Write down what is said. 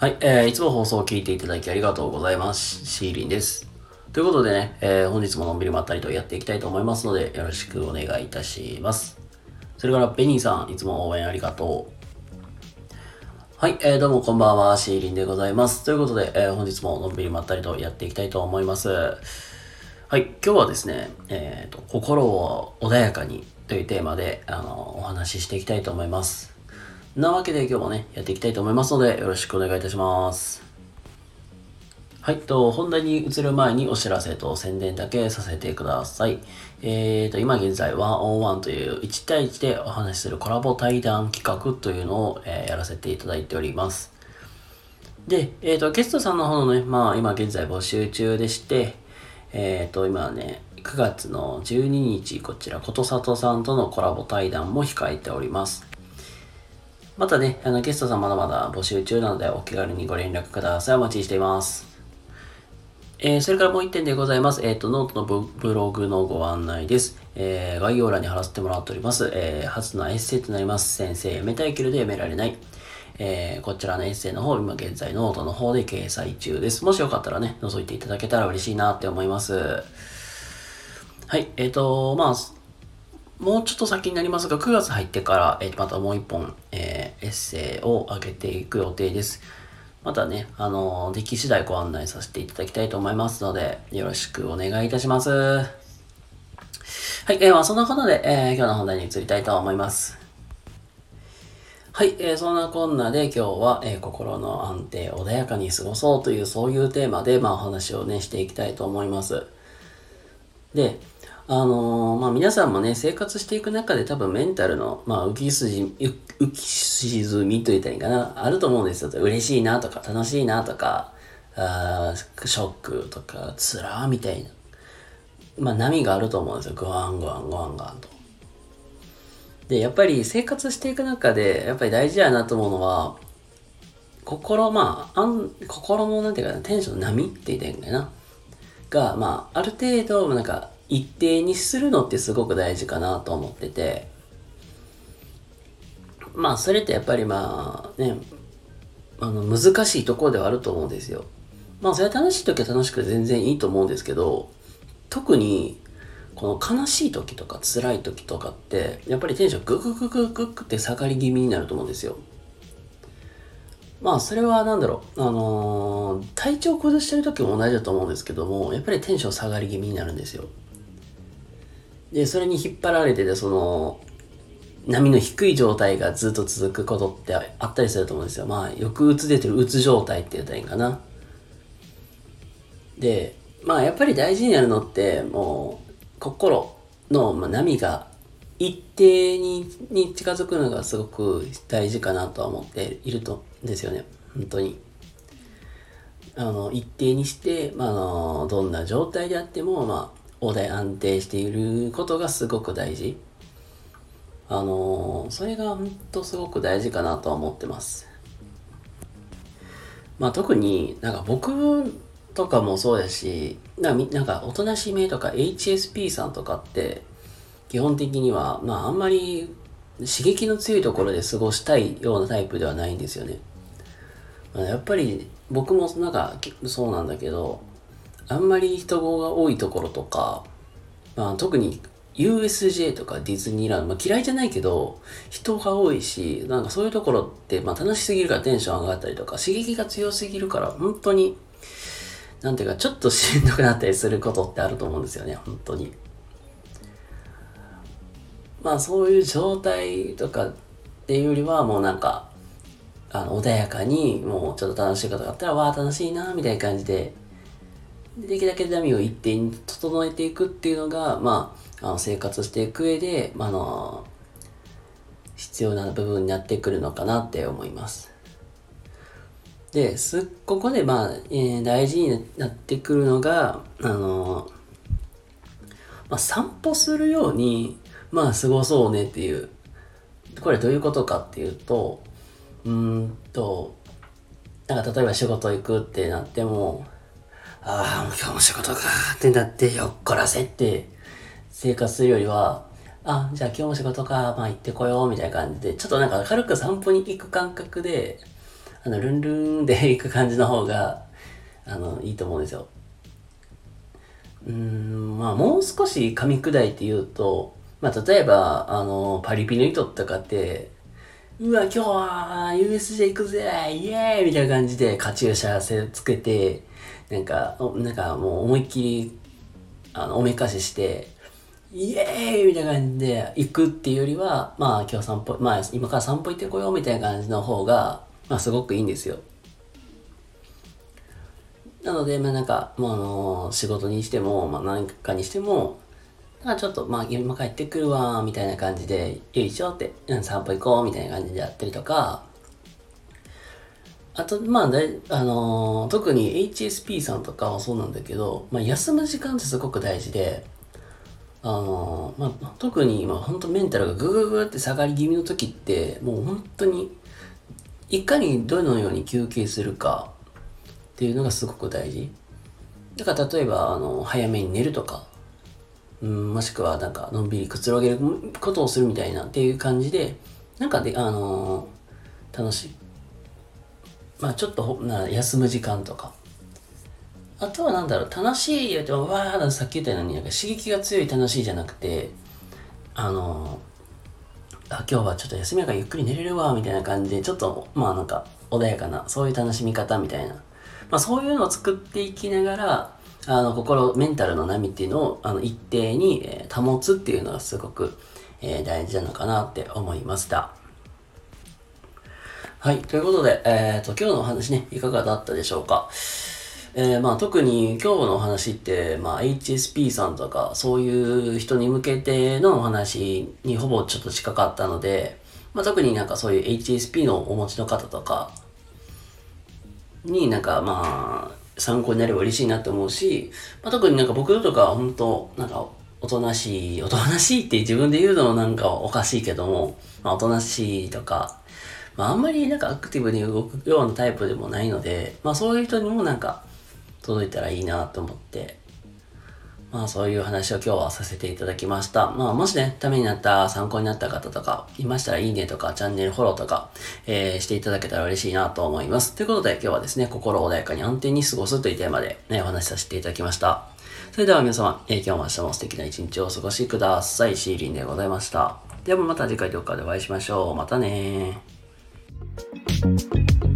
はい、えー、いつも放送を聞いていただきありがとうございます。シーリンです。ということでね、えー、本日ものんびりまったりとやっていきたいと思いますので、よろしくお願いいたします。それから、ベニーさん、いつも応援ありがとう。はい、えー、どうもこんばんは、シーリンでございます。ということで、えー、本日ものんびりまったりとやっていきたいと思います。はい、今日はですね、えっ、と、心を穏やかにというテーマで、あの、お話ししていきたいと思います。なわけで今日もね、やっていきたいと思いますので、よろしくお願いいたします。はい、と、本題に移る前にお知らせと宣伝だけさせてください。えーと、今現在は On1 という1対1でお話しするコラボ対談企画というのを、えーやらせていただいております。で、えーと、ゲストさんの方のね、まあ今現在募集中でして、えーと、今ね、9月の12日、こちら、ことさとさんとのコラボ対談も控えております。またね、あの、ゲストさんまだまだ募集中なので、お気軽にご連絡ください。お待ちしています。えー、それからもう一点でございます。えっ、と、ノートのブログのご案内です。えー、概要欄に貼らせてもらっております。えー、初のエッセイとなります。先生、辞めたいけれど辞められない。えー、こちらのエッセイの方、今現在ノートの方で掲載中です。もしよかったらね、覗いていただけたら嬉しいなって思います。はい、えっ、と、まあ、もうちょっと先になりますが、9月入ってから、えーまたもう一本、えーエッセイを上げていく予定です。またね、あのーでき次第ご案内させていただきたいと思いますので、よろしくお願いいたします。はい、えーまあそんなことで、えー今日の本題に移りたいと思います。はい、えーそんなこんなで今日は、えー心の安定、穏やかに過ごそうという、そういうテーマで、まあお話をね、していきたいと思います。で、あのーまあ皆さんもね、生活していく中で多分メンタルの、まあ浮き筋、浮き沈みと言ったらいいかな、あると思うんですよ。嬉しいなとか、楽しいなとか、あショックとか、つらーみたいな。まあ波があると思うんですよ。グワングワングワングワンと。で、やっぱり生活していく中で、やっぱり大事やなと思うのは、心、まあ、あん心のなんていうかな、テンションの波って言ったいいんだよな。が、まあ、ある程度、なんか、一定にするのってすごく大事かなと思ってて、まあ、それってやっぱりまあ、ね、あの、難しいところではあると思うんですよ。まあ、それは楽しい時は楽しくて全然いいと思うんですけど、特に、この悲しい時とか辛い時とかって、やっぱりテンションググググググって下がり気味になると思うんですよ。まあそれはなんだろう、あのー体調崩してる時も同じだと思うんですけども、やっぱりテンション下がり気味になるんですよ。で、それに引っ張られてて、その、波の低い状態がずっと続くことってあったりすると思うんですよ。まあ、よくうつ出てるうつ状態って言ったらいいかな。で、まあやっぱり大事になるのって、もう、心のまあ波が一定にに近づくのがすごく大事かなとは思っているとですよね。本当に。あの、一定にして、まあ、あの、どんな状態であっても、まあ、穏や安定していることがすごく大事。あの、それが本当すごく大事かなとは思ってます。まあ特になんか僕とかもそうだし、なんかみなんかおとなしめとか HSP さんとかって基本的にはまああんまり刺激の強いところで過ごしたいようなタイプではないんですよね。やっぱり僕もなんかそうなんだけど、あんまり人が多いところとか、まあ特に USJ とかディズニーランド、まあ、嫌いじゃないけど、人が多いし、なんかそういうところって、まあ楽しすぎるからテンション上がったりとか、刺激が強すぎるから、本当に、なんていうか、ちょっとしんどくなったりすることってあると思うんですよね、本当に。まあそういう状態とかっていうよりは、もうなんか、あの、穏やかに、もうちょっと楽しいことがあったら、わあ楽しいな、みたいな感じで、でできるだけ波を一定に整えていくっていうのが、まあ、あの生活していく上で、まあ、の、必要な部分になってくるのかなって思います。で、す、ここでまあ、えー大事になってくるのが、あの、まあ、散歩するように、まあ、過ごそうねっていう。これどういうことかっていうと、うんと、なんか例えば仕事行くってなっても、ああ、今日も仕事かってなって、よっこらせって生活するよりは、あ、じゃあ今日も仕事か、まあ行ってこようみたいな感じで、ちょっとなんか軽く散歩に行く感覚で、あの、ルンルンで行く感じの方が、あの、いいと思うんですよ。うん、まあ、もう少し噛み砕いて言うと、まあ、例えば、あの、パリピの人とかって、うわ、今日は USJ 行くぜイエーイみたいな感じでカチューシャせつけて、なんか、なんかもう思いっきり、あの、おめかしして、イエーイみたいな感じで行くっていうよりは、まあ今日散歩、まあ今から散歩行ってこようみたいな感じの方が、まあすごくいいんですよ。なので、まあなんか、もうあの、仕事にしても、まあ何かにしても、まあちょっと、まあ今帰ってくるわ、みたいな感じで、よいしょって、散歩行こう、みたいな感じでやったりとか、あと、まあだい、あのー、特に HSP さんとかはそうなんだけど、まあ休む時間ってすごく大事で、あのー、まあ、特に今、本当メンタルがグググって下がり気味の時って、もう本当に、いかにどのように休憩するかっていうのがすごく大事。だから例えば、あの、早めに寝るとか、うん、もしくはなんか、のんびりくつろげることをするみたいなっていう感じで、なんかで、あのー、楽しい。まあちょっとな休む時間とか、あとはなんだろう、楽しい言うても、わーさっき言ったように、刺激が強い楽しいじゃなくて、あのあ、今日はちょっと休みやからゆっくり寝れるわ、みたいな感じで、ちょっと、まあなんか、穏やかな、そういう楽しみ方みたいな。まあそういうのを作っていきながら、あの、心、メンタルの波っていうのを、あの、一定に、え、保つっていうのがすごく、えー、大事なのかなって思いました。はい。ということで、えっ、ー、と、今日のお話ね、いかがだったでしょうか？えー、まあ特に今日のお話って、まあ HSP さんとかそういう人に向けてのお話にほぼちょっと近かったので、まあ特になんかそういう HSP のお持ちの方とかになんかまあ参考になれば嬉しいなって思うし、まあ特になんか僕とか本当なんかおとなしい、おとなしいって自分で言うのもなんかおかしいけども、まあおとなしいとか、まああんまりなんかアクティブに動くようなタイプでもないので、まあそういう人にもなんか届いたらいいなと思って、まあそういう話を今日はさせていただきました。まあもしね、ためになった、参考になった方とかいましたらいいねとかチャンネルフォローとか、えー、していただけたら嬉しいなと思います。ということで今日はですね、心穏やかに安定に過ごすというテーマでね、お話しさせていただきました。それでは皆様、えー、今日も明日も素敵な一日をお過ごしください。シーリンでございました。ではまた次回どっかでお会いしましょう。またね Thank you.